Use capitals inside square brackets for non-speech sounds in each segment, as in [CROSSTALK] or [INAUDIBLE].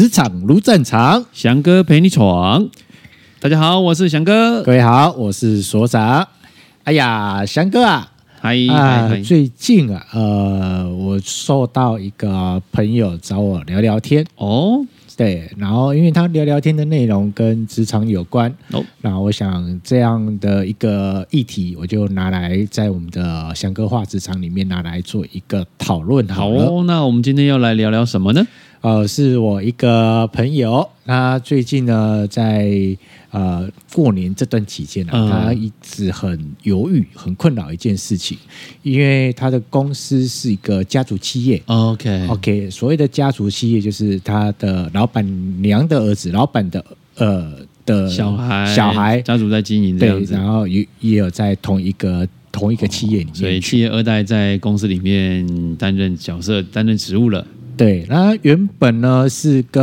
职场如战场，翔哥陪你闯。大家好，我是翔哥。各位好，我是所长。哎呀，翔哥啊，嗨啊，最近啊，呃，我受到一个朋友找我聊聊天哦。对，然后因为他聊聊天的内容跟职场有关，哦，那我想这样的一个议题，我就拿来在我们的翔哥话职场里面拿来做一个讨论好了。好哦，那我们今天要来聊聊什么呢？呃，是我一个朋友，他最近呢在呃过年这段期间呢、啊，嗯、他一直很犹豫、很困扰一件事情，因为他的公司是一个家族企业。OK OK，所谓的家族企业就是他的老板娘的儿子、老板的呃的小孩、小孩。家族在经营对，然后也也有在同一个同一个企业里面、哦，所以企业二代在公司里面担任角色、担任职务了。对，那原本呢是跟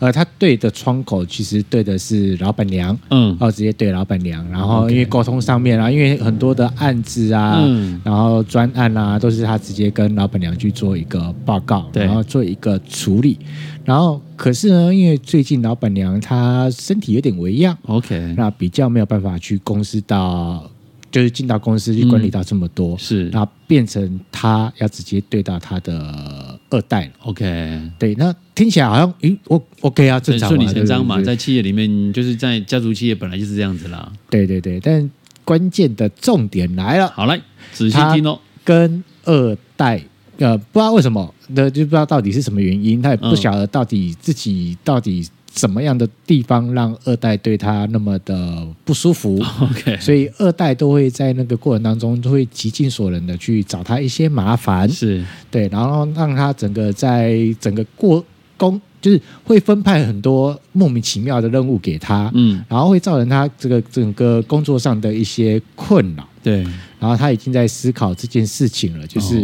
呃，他对的窗口其实对的是老板娘，嗯，哦，直接对老板娘，然后因为沟通上面啊，因为很多的案子啊，嗯，然后专案啊，都是他直接跟老板娘去做一个报告，对，然后做一个处理，然后可是呢，因为最近老板娘她身体有点微恙，OK，那比较没有办法去公司到。就是进到公司去管理到这么多，嗯、是，那变成他要直接对到他的二代，OK，对，那听起来好像，咦，我 OK 啊，正常顺理成章嘛，在企业里面，就是在家族企业本来就是这样子啦，对对对，但关键的重点来了，好来仔细听哦，跟二代，呃，不知道为什么，那就不知道到底是什么原因，他也不晓得到底自己到底。什么样的地方让二代对他那么的不舒服？[LAUGHS] OK，所以二代都会在那个过程当中都会极尽所能的去找他一些麻烦，是。对，然后让他整个在整个过工，就是会分派很多莫名其妙的任务给他，嗯，然后会造成他这个整个工作上的一些困扰，对，然后他已经在思考这件事情了，就是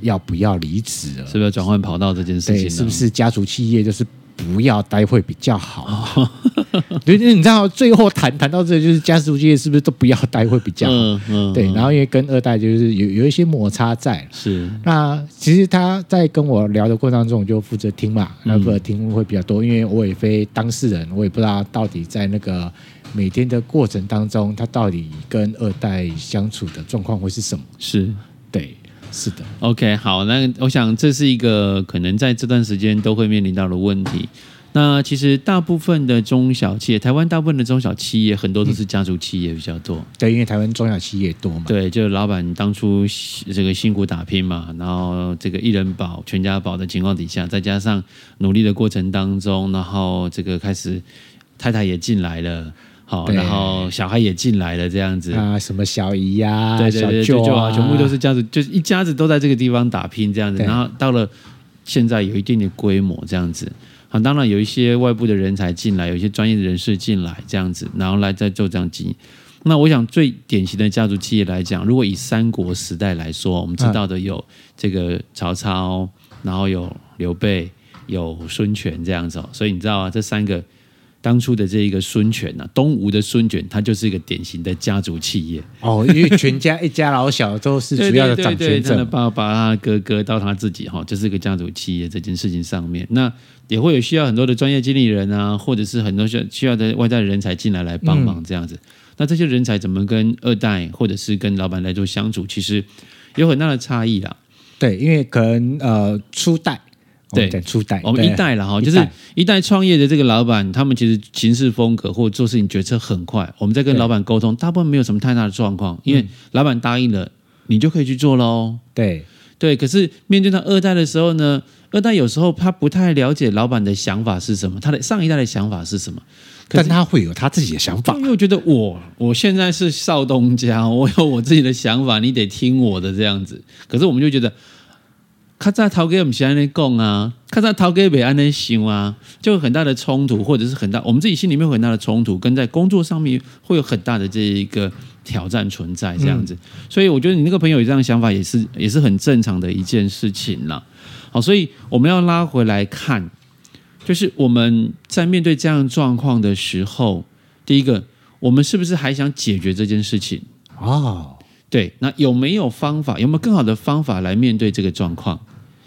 要不要离职了，是不是转换跑道这件事情？是不是家族企业就是？不要待会比较好，对，你知道最后谈谈到这，就是家族企业是不是都不要待会比较好？嗯嗯，对，然后因为跟二代就是有有一些摩擦在，是。那其实他在跟我聊的过程当中，我就负责听嘛，那负责听会比较多，因为我也非当事人，我也不知道到底在那个每天的过程当中，他到底跟二代相处的状况会是什么？是，对。是的，OK，好，那我想这是一个可能在这段时间都会面临到的问题。那其实大部分的中小企业，台湾大部分的中小企业很多都是家族企业比较多。嗯、对，因为台湾中小企业多嘛。对，就老板当初这个辛苦打拼嘛，然后这个一人保全家保的情况底下，再加上努力的过程当中，然后这个开始太太也进来了。好，然后小孩也进来了，这样子啊，什么小姨呀、啊，对对对，舅舅啊，全部都是家族，就是一家子都在这个地方打拼这样子。然后到了现在有一定的规模这样子，好，当然有一些外部的人才进来，有一些专业的人士进来这样子，然后来再做这样经营。那我想最典型的家族企业来讲，如果以三国时代来说，我们知道的有这个曹操，然后有刘备，有孙权这样子，所以你知道啊，这三个。当初的这一个孙权呐，东吴的孙权，他就是一个典型的家族企业哦，因为全家一家老小都是主要的掌权者，他的爸爸、他哥哥到他自己哈，就是一个家族企业这件事情上面，那也会有需要很多的专业经理人啊，或者是很多需要需要的外在的人才进来来帮忙这样子。嗯、那这些人才怎么跟二代或者是跟老板来做相处，其实有很大的差异啦。对，因为可能呃初代。对，初代，我们一代了哈，就是一代创业的这个老板，他们其实行事风格或做事情决策很快。我们在跟老板沟通，大部分没有什么太大的状况，因为老板答应了，你就可以去做喽。对对，可是面对到二代的时候呢，二代有时候他不太了解老板的想法是什么，他的上一代的想法是什么，但他会有他自己的想法。因为我觉得我我现在是少东家，我有我自己的想法，你得听我的这样子。可是我们就觉得。他在头家我们先安尼讲啊，他在头家别安尼想啊，就有很大的冲突，或者是很大，我们自己心里面有很大的冲突，跟在工作上面会有很大的这一个挑战存在这样子。嗯、所以我觉得你那个朋友有这样的想法，也是也是很正常的一件事情啦。好，所以我们要拉回来看，就是我们在面对这样状况的时候，第一个，我们是不是还想解决这件事情啊？哦对，那有没有方法？有没有更好的方法来面对这个状况？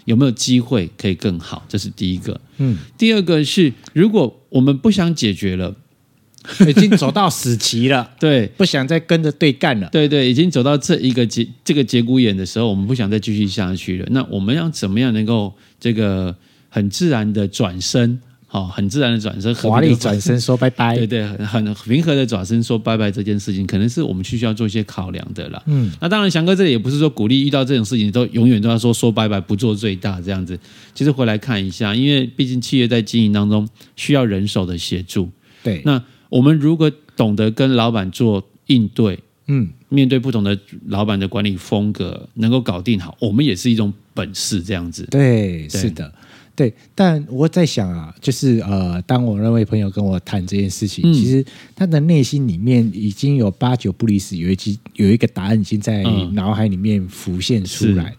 有没有机会可以更好？这是第一个。嗯，第二个是，如果我们不想解决了，[LAUGHS] 已经走到死棋了，[LAUGHS] 对，不想再跟着对干了，对对，已经走到这一个节这个节骨眼的时候，我们不想再继续下去了。那我们要怎么样能够这个很自然的转身？好，很自然的转身，华丽转身说拜拜。对对，很很平和的转身说拜拜。这件事情可能是我们需要做一些考量的啦。嗯，那当然，翔哥这里也不是说鼓励遇到这种事情都永远都要说说拜拜，不做最大这样子。其实回来看一下，因为毕竟企业在经营当中需要人手的协助。对，那我们如果懂得跟老板做应对，嗯，面对不同的老板的管理风格，能够搞定好，我们也是一种本事。这样子，对，对是的。对，但我在想啊，就是呃，当我那位朋友跟我谈这件事情，嗯、其实他的内心里面已经有八九不离十，有一集有一个答案已经在脑海里面浮现出来。嗯、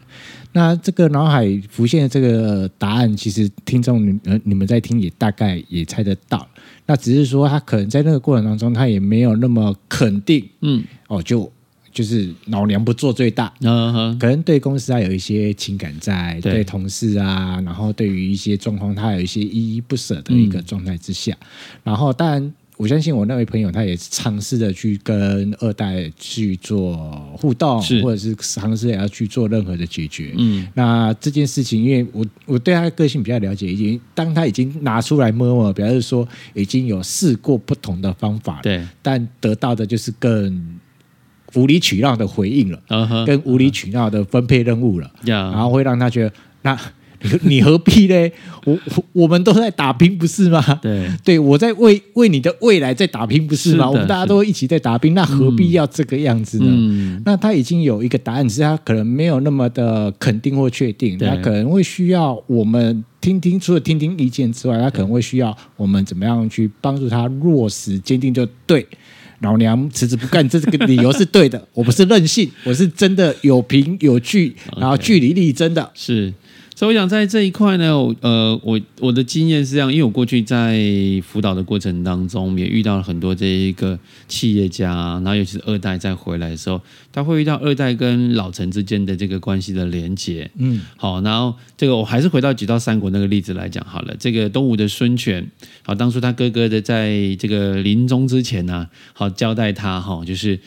那这个脑海浮现的这个答案，其实听众你呃你们在听也大概也猜得到。那只是说他可能在那个过程当中，他也没有那么肯定，嗯，哦就。就是老娘不做最大，嗯哼，可能对公司啊有一些情感在，对，对同事啊，然后对于一些状况，他有一些依依不舍的一个状态之下，嗯、然后当然我相信我那位朋友，他也尝试着去跟二代去做互动，是。或者是尝试也要去做任何的解决，嗯，那这件事情，因为我我对他的个性比较了解，已经当他已经拿出来摸摸，表示说已经有试过不同的方法，对，但得到的就是更。无理取闹的回应了，uh huh, 跟无理取闹的分配任务了，uh huh. 然后会让他觉得，那 [LAUGHS] 你何必呢？我我们都在打拼，不是吗？对，对我在为为你的未来在打拼，不是吗？是我们大家都一起在打拼，那何必要这个样子呢？嗯、那他已经有一个答案，只是他可能没有那么的肯定或确定，他可能会需要我们听听，除了听听意见之外，他可能会需要我们怎么样去帮助他落实坚定，就对。老娘辞职不干，这个理由是对的。我不是任性，我是真的有凭有据，然后据理力争的。是，所以我想在这一块呢，呃，我我的经验是这样，因为我过去在辅导的过程当中，也遇到了很多这一个企业家，然后尤其是二代再回来的时候，他会遇到二代跟老陈之间的这个关系的连结。嗯，好，然后这个我还是回到举到三国那个例子来讲好了。这个东吴的孙权。好，当初他哥哥的在这个临终之前呢、啊，好交代他哈，就是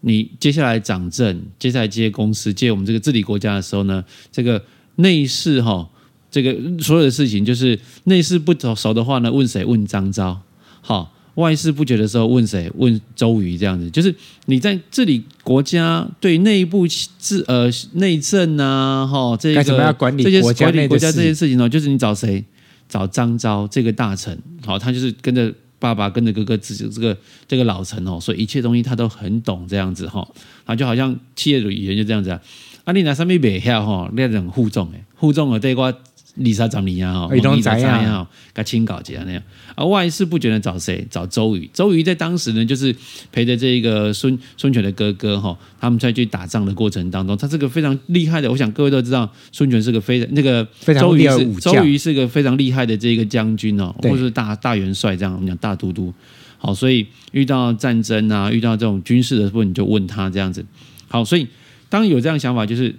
你接下来掌政，接下来接公司，接我们这个治理国家的时候呢，这个内事哈，这个所有的事情就是内事不走熟的话呢，问谁？问张昭。好，外事不决的时候问谁？问周瑜。这样子，就是你在治理国家，对内部治呃内政啊，哈，这个该怎么样管理国家，管理国家这些事情呢？就是你找谁？找张昭这个大臣，好，他就是跟着爸爸，跟着哥哥，这这个这个老臣哦，所以一切东西他都很懂这样子哈，啊，就好像企业的语言就这样子啊，啊，你拿上面别下哈，那种互重诶，互重的对瓜。李沙长你啊，哈，李沙长你啊，跟清稿节那样。而外事不觉得找谁？找周瑜。周瑜在当时呢，就是陪着这个孙孙权的哥哥哈，他们在去打仗的过程当中，他是个非常厉害的。我想各位都知道，孙权是个非常那个周瑜是周瑜是个非常厉害的这个将军哦，或者是大大元帅这样，我们讲大都督。好，所以遇到战争啊，遇到这种军事的时候，你就问他这样子。好，所以当有这样想法，就是。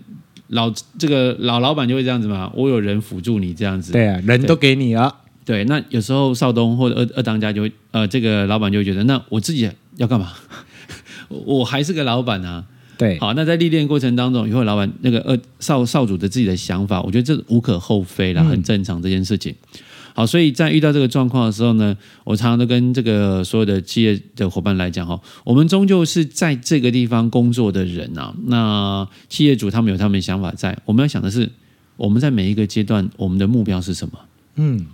老这个老老板就会这样子嘛，我有人辅助你这样子，对啊，人都给你了，对。那有时候少东或者二二当家就会，呃，这个老板就会觉得，那我自己要干嘛？[LAUGHS] 我还是个老板啊，对。好，那在历练过程当中，以后老板那个二少少主的自己的想法，我觉得这无可厚非啦，很正常这件事情。嗯好，所以在遇到这个状况的时候呢，我常常都跟这个所有的企业的伙伴来讲哈，我们终究是在这个地方工作的人呐。那企业主他们有他们的想法在，我们要想的是，我们在每一个阶段，我们的目标是什么？嗯，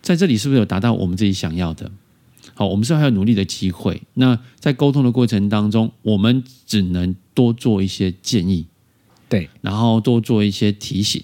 在这里是不是有达到我们自己想要的？好，我们是还有努力的机会。那在沟通的过程当中，我们只能多做一些建议，对，然后多做一些提醒。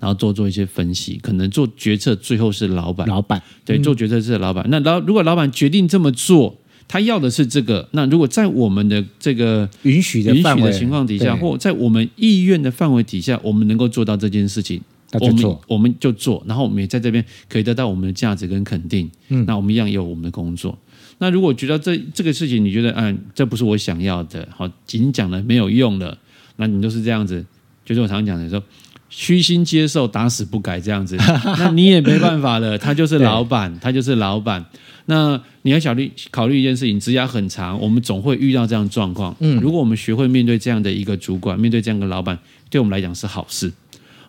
然后多做一些分析，可能做决策最后是老板。老板对，做决策是老板。嗯、那老如果老板决定这么做，他要的是这个。那如果在我们的这个允许的允许的情况底下，或在我们意愿的范围底下，我们能够做到这件事情，我们我们就做。然后我们也在这边可以得到我们的价值跟肯定。嗯，那我们一样有我们的工作。那如果觉得这这个事情你觉得嗯这不是我想要的，好，仅讲了没有用了，那你都是这样子。就是我常常讲的说。虚心接受，打死不改这样子，[LAUGHS] 那你也没办法了。他就是老板，[LAUGHS] 他就是老板。那你要考虑考虑一件事情，职涯很长，我们总会遇到这样状况。嗯，如果我们学会面对这样的一个主管，面对这样的老板，对我们来讲是好事。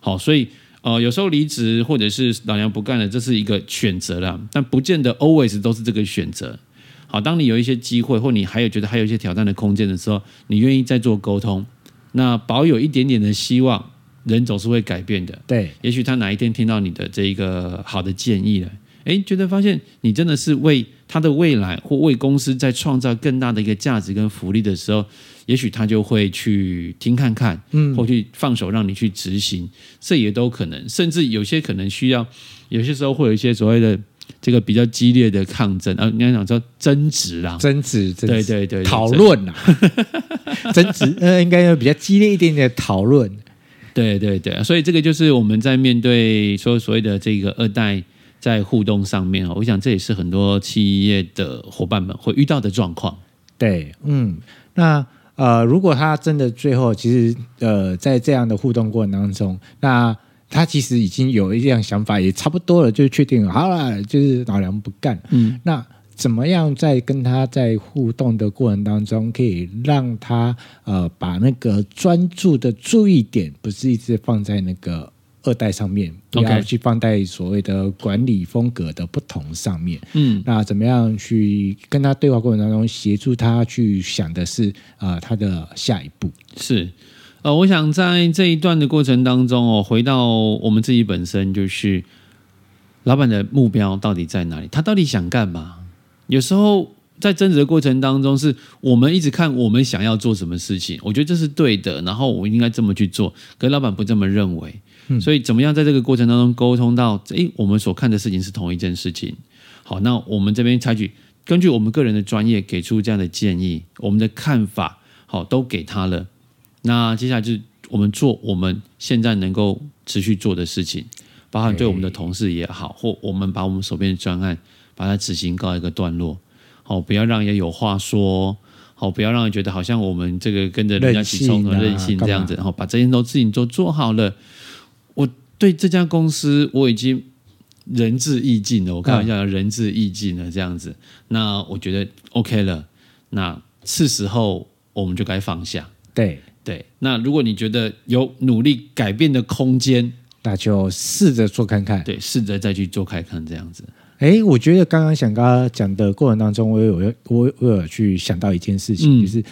好，所以呃，有时候离职或者是老娘不干了，这是一个选择啦，但不见得 always 都是这个选择。好，当你有一些机会，或你还有觉得还有一些挑战的空间的时候，你愿意再做沟通，那保有一点点的希望，人总是会改变的。对，也许他哪一天听到你的这一个好的建议了，诶，觉得发现你真的是为他的未来或为公司在创造更大的一个价值跟福利的时候，也许他就会去听看看，嗯，或去放手让你去执行，这也都可能。甚至有些可能需要，有些时候会有一些所谓的。这个比较激烈的抗争啊，你要讲说争执啦，争执，争执对对对，讨论啦，[LAUGHS] 争执，呃，应该有比较激烈一点点的讨论，对对对，所以这个就是我们在面对说所谓的这个二代在互动上面，我想这也是很多企业的伙伴们会遇到的状况。对，嗯，那呃，如果他真的最后其实呃，在这样的互动过程当中，那。他其实已经有一样想法，也差不多了，就确定好了，就是老娘不干。嗯，那怎么样在跟他在互动的过程当中，可以让他呃把那个专注的注意点，不是一直放在那个二代上面，不要去放在所谓的管理风格的不同上面。嗯，那怎么样去跟他对话过程当中，协助他去想的是啊、呃、他的下一步是。呃，我想在这一段的过程当中哦，回到我们自己本身，就是老板的目标到底在哪里？他到底想干嘛？有时候在争执的过程当中，是我们一直看我们想要做什么事情，我觉得这是对的，然后我应该这么去做，可是老板不这么认为。所以怎么样在这个过程当中沟通到，诶，我们所看的事情是同一件事情。好，那我们这边采取根据我们个人的专业给出这样的建议，我们的看法，好，都给他了。那接下来就是我们做我们现在能够持续做的事情，包含对我们的同事也好，或我们把我们手边的专案把它执行告一个段落，好，不要让人家有话说，好，不要让人觉得好像我们这个跟着人家起冲和任性这样子，然后把这些都事情都做好了。我对这家公司我已经仁至义尽了，我开玩笑，仁至义尽了这样子。那我觉得 OK 了，那是时候我们就该放下，对。对，那如果你觉得有努力改变的空间，那就试着做看看。对，试着再去做看看这样子。哎，我觉得刚刚想刚刚讲的过程当中，我有我我有去想到一件事情，嗯、就是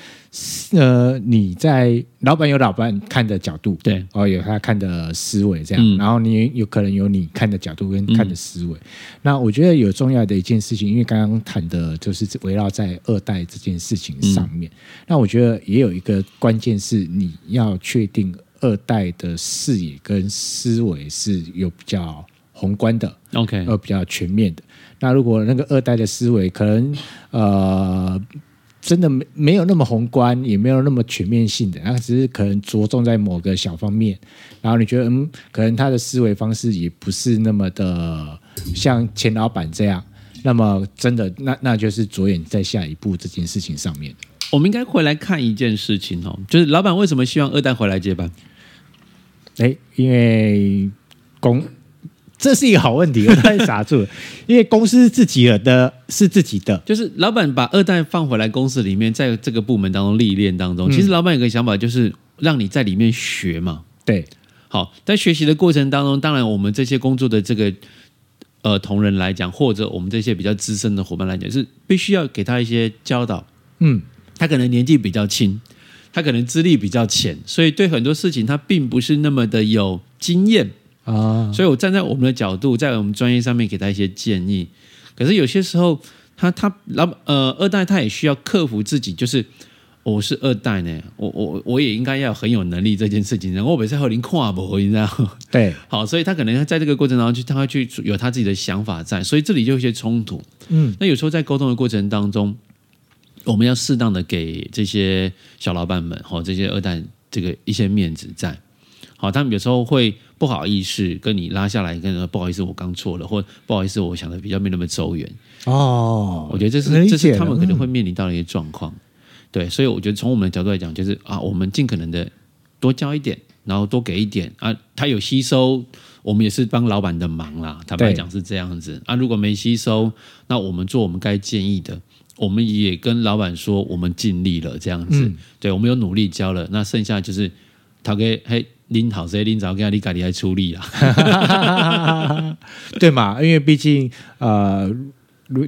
呃，你在老板有老板看的角度，对，哦，有他看的思维这样，嗯、然后你有可能有你看的角度跟看的思维。嗯、那我觉得有重要的一件事情，因为刚刚谈的就是围绕在二代这件事情上面。嗯、那我觉得也有一个关键是，你要确定二代的视野跟思维是有比较。宏观的，OK，呃，比较全面的。那如果那个二代的思维可能呃，真的没没有那么宏观，也没有那么全面性的，那只是可能着重在某个小方面。然后你觉得，嗯，可能他的思维方式也不是那么的像钱老板这样。那么真的，那那就是着眼在下一步这件事情上面。我们应该回来看一件事情哦，就是老板为什么希望二代回来接班？哎，因为公。这是一个好问题，我突然傻住了，因为公司自己的是自己的，就是老板把二代放回来公司里面，在这个部门当中历练当中，其实老板有个想法，就是让你在里面学嘛。对，好，在学习的过程当中，当然我们这些工作的这个呃同仁来讲，或者我们这些比较资深的伙伴来讲，是必须要给他一些教导。嗯，他可能年纪比较轻，他可能资历比较浅，所以对很多事情他并不是那么的有经验。啊，所以我站在我们的角度，在我们专业上面给他一些建议。可是有些时候，他他老呃二代他也需要克服自己，就是我是二代呢，我我我也应该要很有能力这件事情。然后我每次和您跨博，你知道对，[LAUGHS] 好，所以他可能在这个过程当中去，他会去有他自己的想法在，所以这里就有一些冲突。嗯，那有时候在沟通的过程当中，我们要适当的给这些小老板们和这些二代这个一些面子在。好，他们有时候会不好意思跟你拉下来，跟你说不好意思，我刚错了，或不好意思，我想的比较没那么周远。哦，我觉得这是这是他们可能会面临到的一些状况。对，所以我觉得从我们的角度来讲，就是啊，我们尽可能的多交一点，然后多给一点啊，他有吸收，我们也是帮老板的忙啦。坦白讲是这样子啊，如果没吸收，那我们做我们该建议的，我们也跟老板说我们尽力了这样子，嗯、对我们有努力交了，那剩下就是他给嘿拎好些拎早给你家里来处理啦，[LAUGHS] 对嘛？因为毕竟呃，如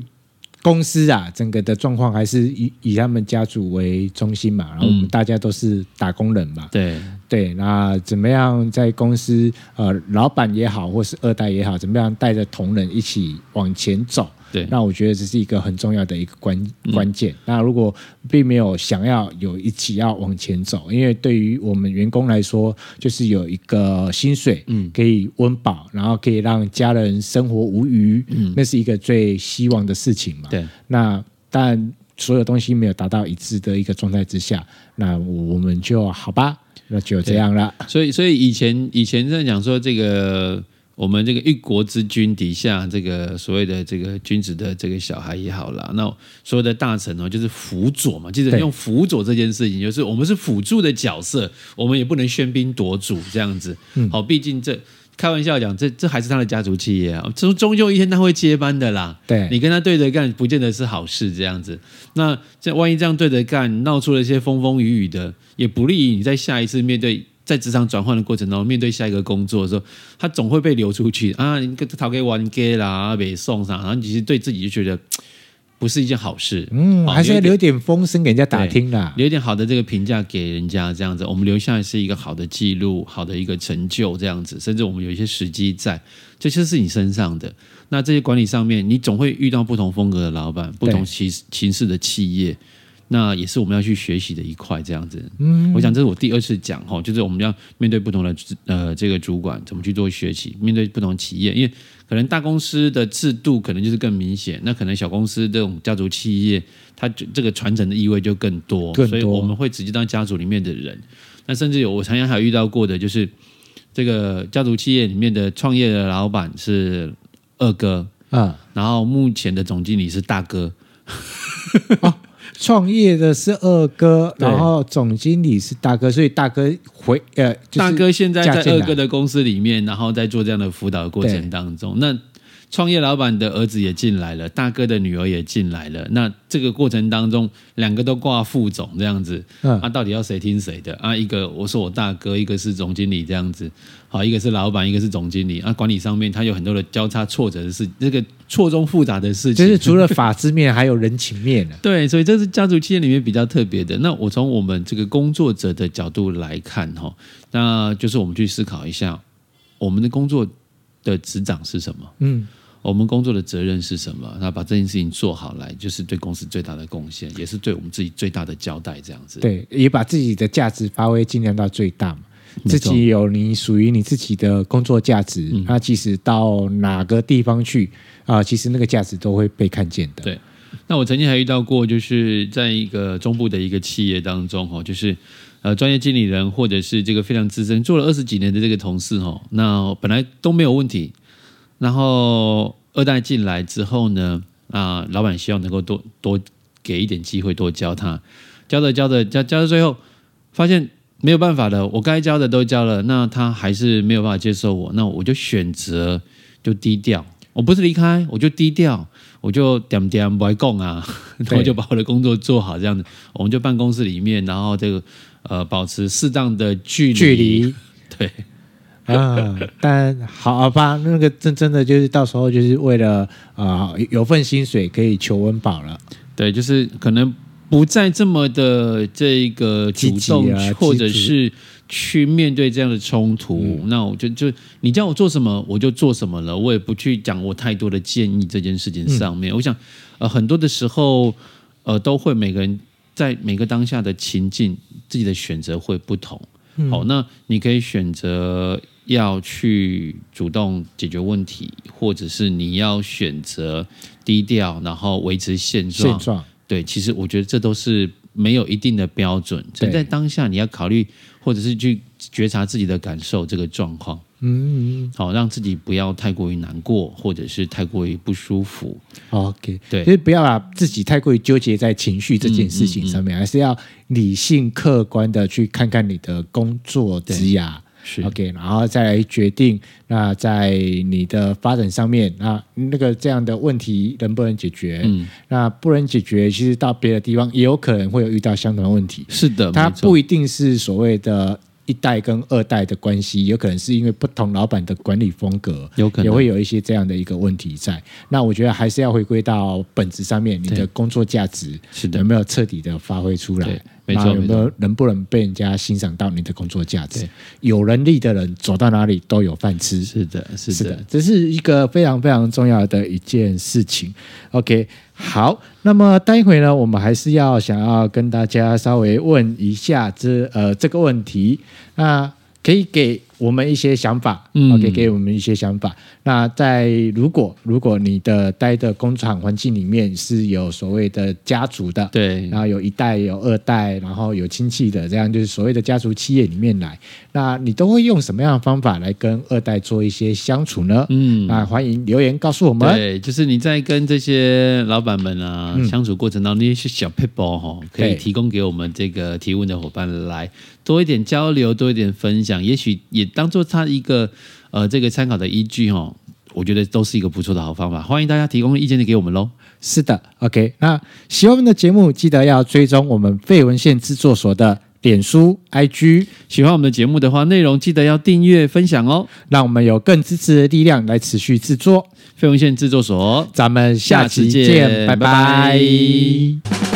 公司啊，整个的状况还是以以他们家族为中心嘛，然后我们大家都是打工人嘛，嗯、对对，那怎么样在公司呃，老板也好，或是二代也好，怎么样带着同仁一起往前走？对，那我觉得这是一个很重要的一个关关键。嗯、那如果并没有想要有一起要往前走，因为对于我们员工来说，就是有一个薪水，嗯，可以温饱，然后可以让家人生活无虞，嗯，那是一个最希望的事情嘛。对，那但所有东西没有达到一致的一个状态之下，那我们就好吧，那就这样了。所以，所以以前以前在讲说这个。我们这个一国之君底下，这个所谓的这个君子的这个小孩也好啦，那所有的大臣哦，就是辅佐嘛，记得用辅佐这件事情，就是我们是辅助的角色，我们也不能喧宾夺主这样子。好，毕竟这开玩笑讲，这这还是他的家族企业啊，终终究一天他会接班的啦。对，你跟他对着干，不见得是好事这样子。那这万一这样对着干，闹出了一些风风雨雨的，也不利于你在下一次面对。在职场转换的过程中，面对下一个工作的时候，他总会被流出去啊！你逃给玩给啦，被送上，然后其实对自己就觉得不是一件好事。嗯，还是要留点风声给人家打听啦，留一点好的这个评价给人家，这样子，我们留下来是一个好的记录，好的一个成就，这样子，甚至我们有一些时机在，这些是你身上的。那这些管理上面，你总会遇到不同风格的老板，不同形形式的企业。那也是我们要去学习的一块，这样子。嗯，我想这是我第二次讲哈，就是我们要面对不同的呃这个主管怎么去做学习，面对不同企业，因为可能大公司的制度可能就是更明显，那可能小公司这种家族企业，它就这个传承的意味就更多，更多，所以我们会直接当家族里面的人。那甚至有我常常还有遇到过的，就是这个家族企业里面的创业的老板是二哥啊，然后目前的总经理是大哥。啊 [LAUGHS] 创业的是二哥，然后总经理是大哥，所以大哥回呃，大哥现在在二哥的公司里面，然后在做这样的辅导的过程当中，那。创业老板的儿子也进来了，大哥的女儿也进来了。那这个过程当中，两个都挂副总这样子，嗯，啊，到底要谁听谁的？啊，一个我说我大哥，一个是总经理这样子，好，一个是老板，一个是总经理。啊，管理上面他有很多的交叉挫折的事，这个错综复杂的事情，就是除了法制面，还有人情面呢。[LAUGHS] 对，所以这是家族企业里面比较特别的。那我从我们这个工作者的角度来看，哈，那就是我们去思考一下，我们的工作的职掌是什么？嗯。我们工作的责任是什么？那把这件事情做好来，就是对公司最大的贡献，也是对我们自己最大的交代。这样子，对，也把自己的价值发挥尽量到最大嘛。自己有你属于你自己的工作价值，那即使到哪个地方去啊，其实那个价值都会被看见的。对。那我曾经还遇到过，就是在一个中部的一个企业当中，哈，就是呃，专业经理人或者是这个非常资深，做了二十几年的这个同事，哈，那本来都没有问题。然后二代进来之后呢，啊，老板希望能够多多给一点机会，多教他，教着教着教教到最后，发现没有办法了，我该教的都教了，那他还是没有办法接受我，那我就选择就低调，我不是离开，我就低调，我就点点不爱供啊，[LAUGHS] 然后就把我的工作做好，这样子，我们就办公室里面，然后这个呃保持适当的距离，距离。[LAUGHS] 对。啊，但好吧，那个真真的就是到时候就是为了啊、呃、有份薪水可以求温饱了。对，就是可能不再这么的这个主动，啊、或者是去面对这样的冲突。嗯、那我就就你叫我做什么，我就做什么了。我也不去讲我太多的建议这件事情上面。嗯、我想呃很多的时候呃都会每个人在每个当下的情境，自己的选择会不同。嗯、好，那你可以选择。要去主动解决问题，或者是你要选择低调，然后维持现状。现状对，其实我觉得这都是没有一定的标准。只在当下，你要考虑，或者是去觉察自己的感受，这个状况。嗯，嗯，好，让自己不要太过于难过，或者是太过于不舒服。OK，对，所以不要把自己太过于纠结在情绪这件事情上面，嗯嗯嗯、还是要理性客观的去看看你的工作职涯。是 OK，然后再来决定那在你的发展上面，那那个这样的问题能不能解决？嗯，那不能解决，其实到别的地方也有可能会有遇到相同的问题。是的，它不一定是所谓的。一代跟二代的关系，有可能是因为不同老板的管理风格，有可能也会有一些这样的一个问题在。那我觉得还是要回归到本质上面，你的工作价值是的，有没有彻底的发挥出来？没错，有没有能不能被人家欣赏到你的工作价值？有能力的人走到哪里都有饭吃。是的，是的，是的，这是一个非常非常重要的一件事情。OK。好，那么待会呢，我们还是要想要跟大家稍微问一下这呃这个问题，那可以给我们一些想法，嗯，OK，给我们一些想法。那在如果如果你的待的工厂环境里面是有所谓的家族的，对，然后有一代有二代，然后有亲戚的，这样就是所谓的家族企业里面来，那你都会用什么样的方法来跟二代做一些相处呢？嗯，那欢迎留言告诉我们。对，就是你在跟这些老板们啊、嗯、相处过程当中，那些小 people 哈，可以提供给我们这个提问的伙伴来多一点交流，多一点分享，也许也当做他一个。呃，这个参考的依据哦，我觉得都是一个不错的好方法。欢迎大家提供意见给我们喽。是的，OK。那喜欢我们的节目，记得要追踪我们废文献制作所的脸书、IG。喜欢我们的节目的话，内容记得要订阅、分享哦，让我们有更支持的力量来持续制作废文献制作所。咱们下期见，期见拜拜。拜拜。